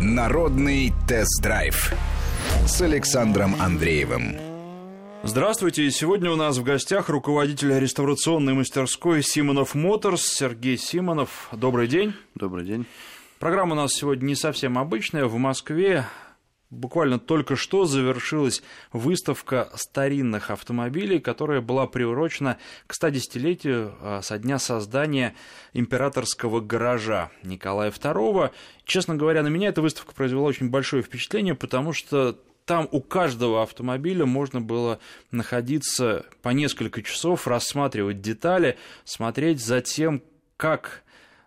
Народный тест-драйв с Александром Андреевым. Здравствуйте. Сегодня у нас в гостях руководитель реставрационной мастерской Симонов Моторс Сергей Симонов. Добрый день. Добрый день. Программа у нас сегодня не совсем обычная. В Москве Буквально только что завершилась выставка старинных автомобилей, которая была приурочена к 110-летию а, со дня создания императорского гаража Николая II. Честно говоря, на меня эта выставка произвела очень большое впечатление, потому что там у каждого автомобиля можно было находиться по несколько часов, рассматривать детали, смотреть за тем, как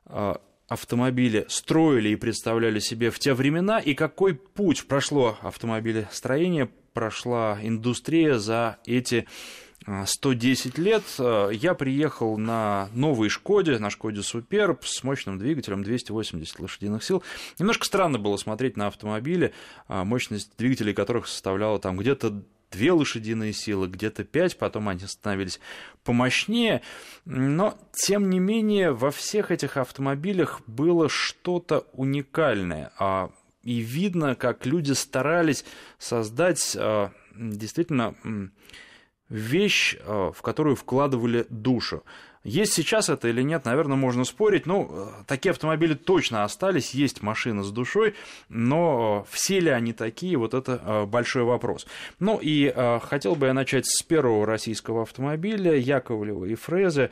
а, автомобили строили и представляли себе в те времена, и какой путь прошло автомобилестроение, прошла индустрия за эти 110 а, лет. А, я приехал на новой Шкоде, на Шкоде Суперб с мощным двигателем 280 лошадиных сил. Немножко странно было смотреть на автомобили, а, мощность двигателей которых составляла там где-то две лошадиные силы, где-то пять, потом они становились помощнее. Но, тем не менее, во всех этих автомобилях было что-то уникальное. А, и видно, как люди старались создать а, действительно вещь, а, в которую вкладывали душу. Есть сейчас это или нет, наверное, можно спорить. Ну, такие автомобили точно остались, есть машины с душой, но все ли они такие, вот это э, большой вопрос. Ну и э, хотел бы я начать с первого российского автомобиля Яковлева и Фрезы.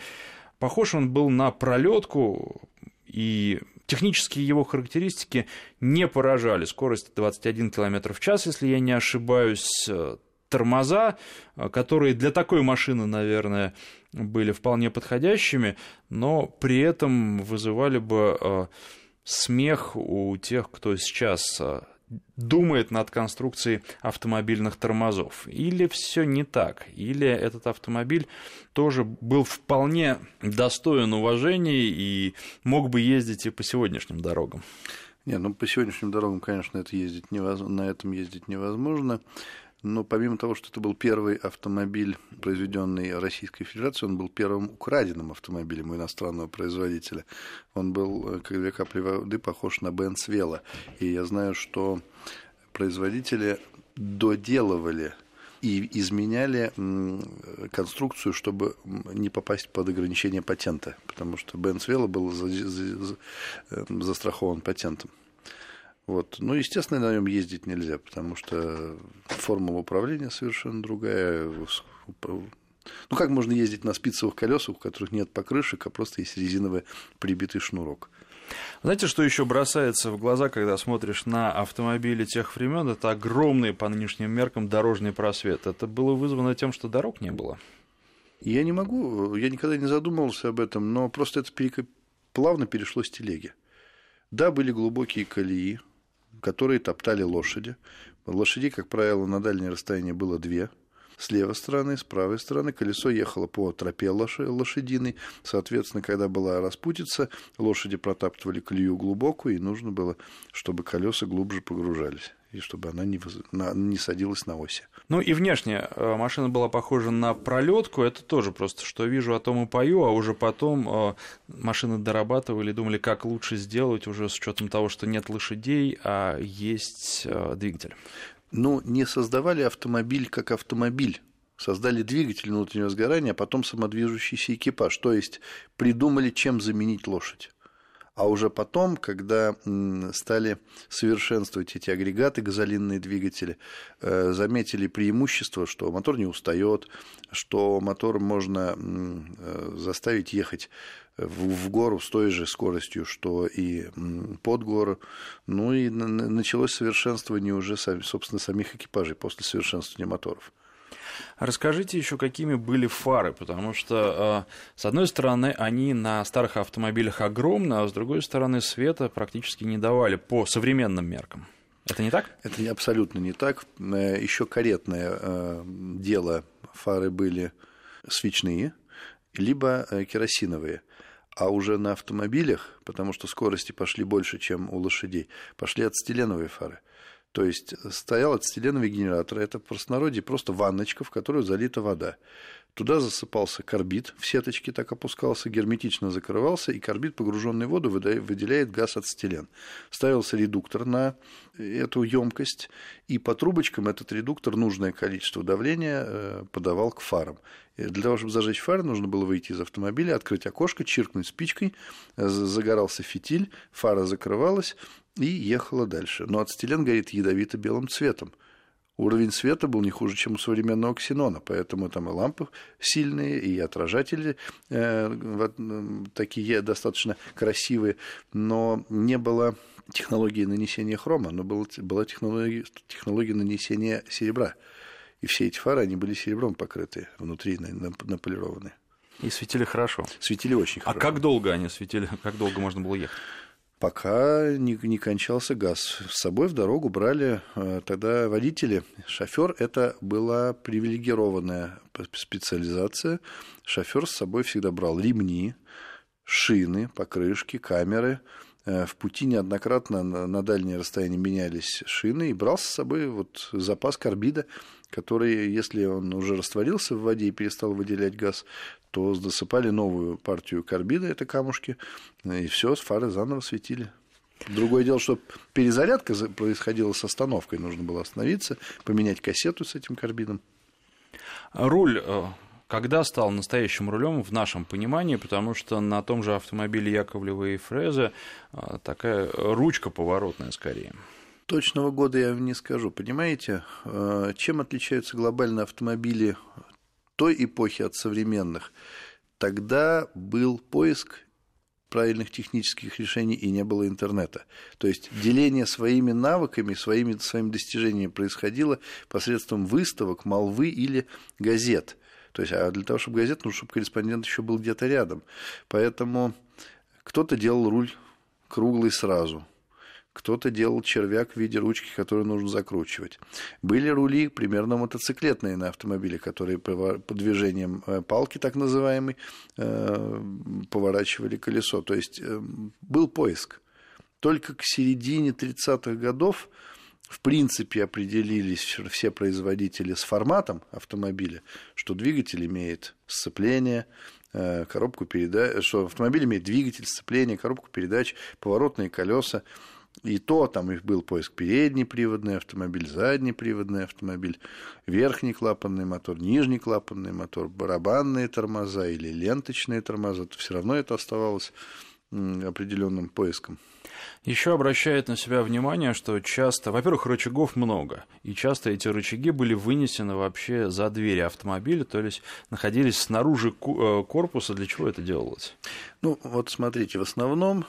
Похож он был на пролетку, и технические его характеристики не поражали. Скорость 21 км в час, если я не ошибаюсь, тормоза, которые для такой машины, наверное, были вполне подходящими, но при этом вызывали бы э, смех у тех, кто сейчас э, думает над конструкцией автомобильных тормозов. Или все не так, или этот автомобиль тоже был вполне достоин уважения и мог бы ездить и по сегодняшним дорогам. Не, ну по сегодняшним дорогам, конечно, это ездить невозможно, на этом ездить невозможно. Но помимо того, что это был первый автомобиль, произведенный Российской Федерацией, он был первым украденным автомобилем у иностранного производителя. Он был, э, как две капли воды, похож на Бенц Вела. И я знаю, что производители доделывали и изменяли конструкцию, чтобы не попасть под ограничение патента, потому что Бенц Вела был э, застрахован патентом. Вот. Ну, естественно, на нем ездить нельзя, потому что формула управления совершенно другая. Ну, как можно ездить на спицевых колесах, у которых нет покрышек, а просто есть резиновый прибитый шнурок? Знаете, что еще бросается в глаза, когда смотришь на автомобили тех времен? Это огромный по нынешним меркам дорожный просвет. Это было вызвано тем, что дорог не было. Я не могу, я никогда не задумывался об этом, но просто это плавно перешло с телеги. Да, были глубокие колеи, которые топтали лошади. Лошади, как правило, на дальнее расстояние было две. С левой стороны, с правой стороны колесо ехало по тропе лошадиной. Соответственно, когда была распутица, лошади протаптывали колею глубокую, и нужно было, чтобы колеса глубже погружались и чтобы она не, на, не садилась на оси. Ну и внешне э, машина была похожа на пролетку, это тоже просто, что вижу, о том и пою, а уже потом э, машины дорабатывали, думали, как лучше сделать, уже с учетом того, что нет лошадей, а есть э, двигатель. Ну, не создавали автомобиль как автомобиль, создали двигатель внутреннего сгорания, а потом самодвижущийся экипаж, то есть придумали, чем заменить лошадь. А уже потом, когда стали совершенствовать эти агрегаты, газолинные двигатели, э, заметили преимущество, что мотор не устает, что мотор можно э, заставить ехать в гору с той же скоростью, что и под гору. Ну и началось совершенствование уже, собственно, самих экипажей после совершенствования моторов. Расскажите еще, какими были фары, потому что, э, с одной стороны, они на старых автомобилях огромны, а с другой стороны, света практически не давали по современным меркам. Это не так? Это абсолютно не так. Э, еще каретное э, дело фары были свечные, либо керосиновые. А уже на автомобилях, потому что скорости пошли больше, чем у лошадей, пошли ацетиленовые фары. То есть стоял ацетиленовый генератор, это в простонародье просто ванночка, в которую залита вода. Туда засыпался карбид, в сеточке так опускался, герметично закрывался, и карбид, погруженный в воду, выделяет газ ацетилен. Ставился редуктор на эту емкость, и по трубочкам этот редуктор нужное количество давления э, подавал к фарам. И для того, чтобы зажечь фары, нужно было выйти из автомобиля, открыть окошко, чиркнуть спичкой, э, загорался фитиль, фара закрывалась и ехала дальше. Но ацетилен горит ядовито-белым цветом – уровень света был не хуже, чем у современного ксенона, поэтому там и лампы сильные, и отражатели э, такие достаточно красивые, но не было технологии нанесения хрома, но была, была технология, технология нанесения серебра. И все эти фары, они были серебром покрыты, внутри наполированы. И светили хорошо. Светили очень а хорошо. А как долго они светили? Как долго можно было ехать? Пока не, не кончался газ. С собой в дорогу брали э, тогда водители. Шофер это была привилегированная специализация. Шофер с собой всегда брал ремни, шины, покрышки, камеры. Э, в пути неоднократно на дальние расстояния менялись шины и брал с собой вот запас карбида, который, если он уже растворился в воде и перестал выделять газ, то досыпали новую партию карбида, это камушки, и все, фары заново светили. Другое дело, что перезарядка происходила с остановкой, нужно было остановиться, поменять кассету с этим карбидом. Руль э, когда стал настоящим рулем в нашем понимании, потому что на том же автомобиле Яковлева и Фреза э, такая ручка поворотная скорее. Точного года я не скажу. Понимаете, э, чем отличаются глобальные автомобили той эпохи от современных, тогда был поиск правильных технических решений и не было интернета. То есть деление своими навыками, своими, своими достижениями происходило посредством выставок, молвы или газет. То есть, а для того, чтобы газет, нужно, чтобы корреспондент еще был где-то рядом. Поэтому кто-то делал руль круглый сразу – кто-то делал червяк в виде ручки, которую нужно закручивать. Были рули примерно мотоциклетные на автомобиле, которые по движением э, палки, так называемой, э, поворачивали колесо. То есть э, был поиск. Только к середине 30-х годов в принципе определились все производители с форматом автомобиля, что двигатель имеет сцепление, коробку передач, что автомобиль имеет двигатель, сцепление, коробку передач, поворотные колеса. И то там их был поиск передний приводный автомобиль, задний приводный автомобиль, верхний клапанный мотор, нижний клапанный мотор, барабанные тормоза или ленточные тормоза, то все равно это оставалось определенным поиском. Еще обращает на себя внимание, что часто, во-первых, рычагов много, и часто эти рычаги были вынесены вообще за двери автомобиля, то есть находились снаружи э, корпуса. Для чего это делалось? Ну, вот смотрите, в основном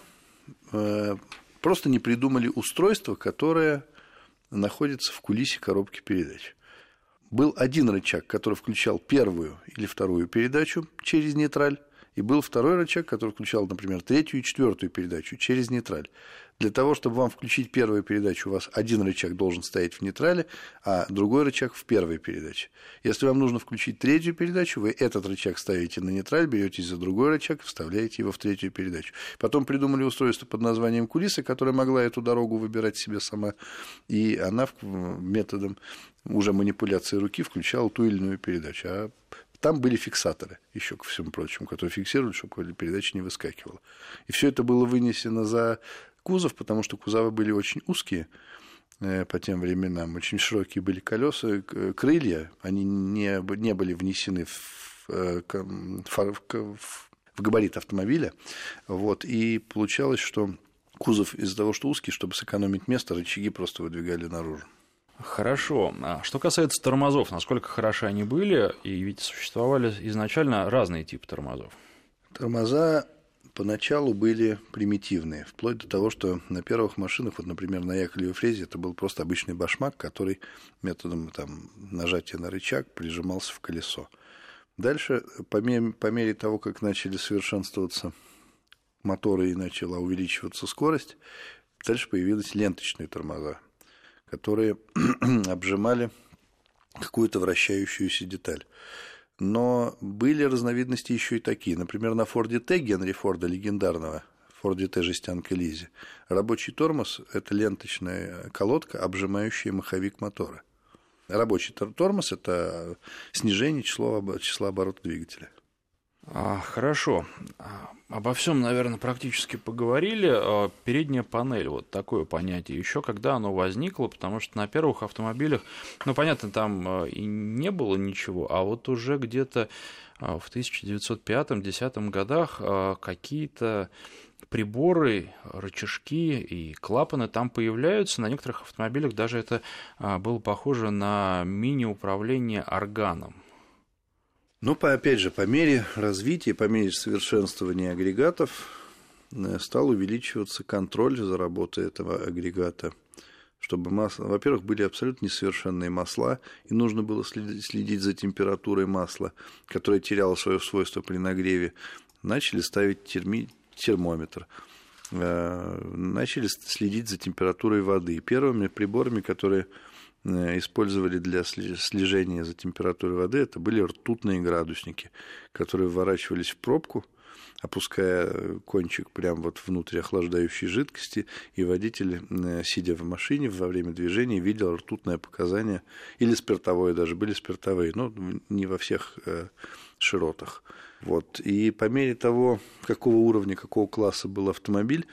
э, Просто не придумали устройство, которое находится в кулисе коробки передач. Был один рычаг, который включал первую или вторую передачу через нейтраль, и был второй рычаг, который включал, например, третью и четвертую передачу через нейтраль. Для того, чтобы вам включить первую передачу, у вас один рычаг должен стоять в нейтрале, а другой рычаг в первой передаче. Если вам нужно включить третью передачу, вы этот рычаг ставите на нейтраль, берете за другой рычаг, вставляете его в третью передачу. Потом придумали устройство под названием кулиса, которое могла эту дорогу выбирать себе сама, и она методом уже манипуляции руки включала ту или иную передачу. А там были фиксаторы, еще ко всему прочему, которые фиксировали, чтобы передача не выскакивала. И все это было вынесено за кузов, потому что кузовы были очень узкие э, по тем временам, очень широкие были колеса, крылья, они не, не были внесены в, э, в, в габарит автомобиля, вот, и получалось, что кузов из-за того, что узкий, чтобы сэкономить место, рычаги просто выдвигали наружу. Хорошо. А что касается тормозов, насколько хороши они были, и ведь существовали изначально разные типы тормозов? Тормоза поначалу были примитивные, вплоть до того, что на первых машинах, вот, например, на Яковлевой фрезе, это был просто обычный башмак, который методом там, нажатия на рычаг прижимался в колесо. Дальше, по мере, по мере того, как начали совершенствоваться моторы и начала увеличиваться скорость, дальше появились ленточные тормоза, которые обжимали какую-то вращающуюся деталь. Но были разновидности еще и такие. Например, на Форде Т Генри Форда легендарного, Форде Т жестянка Лизи, рабочий тормоз – это ленточная колодка, обжимающая маховик мотора. Рабочий тормоз – это снижение числа, числа оборота двигателя. А, хорошо. А, обо всем, наверное, практически поговорили. А, передняя панель, вот такое понятие. Еще когда оно возникло, потому что на первых автомобилях, ну, понятно, там и не было ничего, а вот уже где-то в 1905-10 годах какие-то приборы, рычажки и клапаны там появляются. На некоторых автомобилях даже это было похоже на мини-управление органом. Ну, по, опять же, по мере развития, по мере совершенствования агрегатов э, стал увеличиваться контроль за работой этого агрегата, чтобы масло... Во-первых, были абсолютно несовершенные масла, и нужно было следить за температурой масла, которое теряло свое свойство при нагреве. Начали ставить терми... термометр э, начали следить за температурой воды. Первыми приборами, которые использовали для слежения за температурой воды, это были ртутные градусники, которые вворачивались в пробку, опуская кончик прямо вот внутрь охлаждающей жидкости, и водитель, э, сидя в машине во время движения, видел ртутное показание, или спиртовое даже, были спиртовые, но не во всех э, широтах. Вот. И по мере того, какого уровня, какого класса был автомобиль,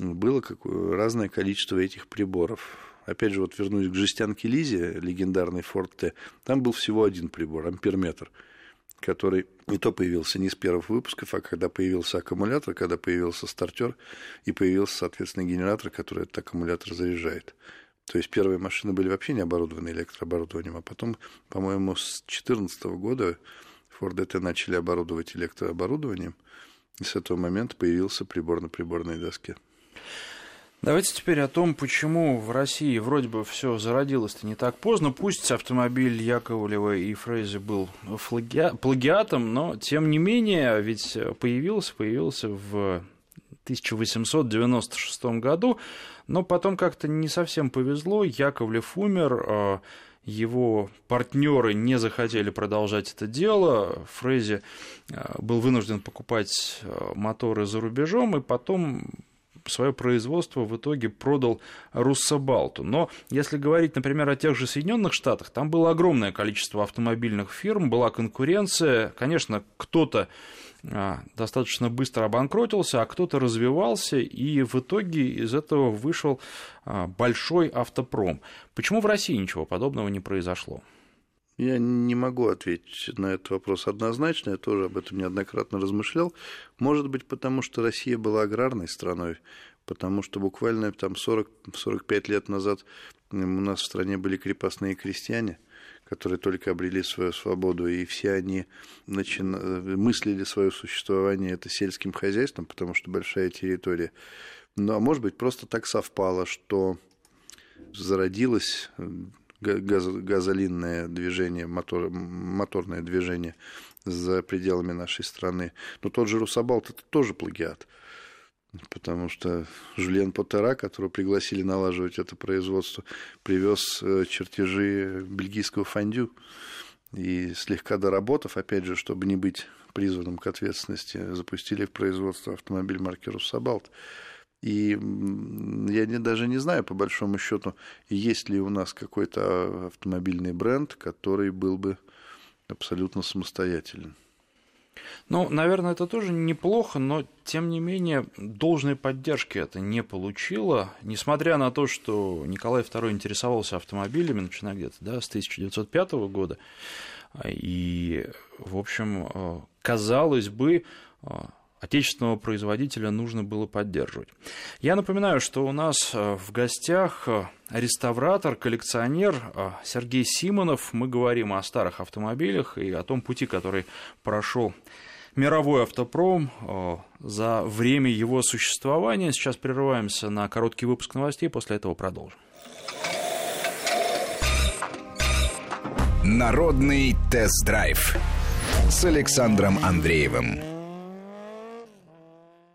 было разное количество этих приборов опять же, вот вернусь к жестянке Лизе, легендарный Ford T, там был всего один прибор, амперметр, который не то появился не с первых выпусков, а когда появился аккумулятор, когда появился стартер и появился, соответственно, генератор, который этот аккумулятор заряжает. То есть первые машины были вообще не оборудованы электрооборудованием, а потом, по-моему, с 2014 года Ford T начали оборудовать электрооборудованием, и с этого момента появился прибор на приборной доске. Давайте теперь о том, почему в России вроде бы все зародилось-то не так поздно. Пусть автомобиль Яковлева и Фрейзи был плагиатом, но тем не менее, ведь появился, появился в 1896 году, но потом как-то не совсем повезло. Яковлев умер, а его партнеры не захотели продолжать это дело. Фрейзи а, был вынужден покупать а, моторы за рубежом, и потом свое производство в итоге продал Руссобалту. Но если говорить, например, о тех же Соединенных Штатах, там было огромное количество автомобильных фирм, была конкуренция. Конечно, кто-то а, достаточно быстро обанкротился, а кто-то развивался, и в итоге из этого вышел а, большой автопром. Почему в России ничего подобного не произошло? Я не могу ответить на этот вопрос однозначно, я тоже об этом неоднократно размышлял. Может быть, потому что Россия была аграрной страной, потому что буквально там 40-45 лет назад у нас в стране были крепостные крестьяне, которые только обрели свою свободу, и все они начина... мыслили свое существование это сельским хозяйством, потому что большая территория. Ну, а может быть, просто так совпало, что зародилась газ, газолинное движение, мотор, моторное движение за пределами нашей страны. Но тот же Русабалт – это тоже плагиат. Потому что Жюльен Поттера, которого пригласили налаживать это производство, привез э, чертежи бельгийского фондю. И слегка доработав, опять же, чтобы не быть призванным к ответственности, запустили в производство автомобиль марки Руссобалт. И я не, даже не знаю, по большому счету, есть ли у нас какой-то автомобильный бренд, который был бы абсолютно самостоятельным. Ну, наверное, это тоже неплохо, но, тем не менее, должной поддержки это не получило, несмотря на то, что Николай II интересовался автомобилями, начиная где-то да, с 1905 года, и, в общем, э, казалось бы, э, отечественного производителя нужно было поддерживать. Я напоминаю, что у нас э, в гостях э, реставратор, коллекционер э, Сергей Симонов. Мы говорим о старых автомобилях и о том пути, который прошел мировой автопром за время его существования. Сейчас прерываемся на короткий выпуск новостей, после этого продолжим. Народный тест-драйв с Александром Андреевым.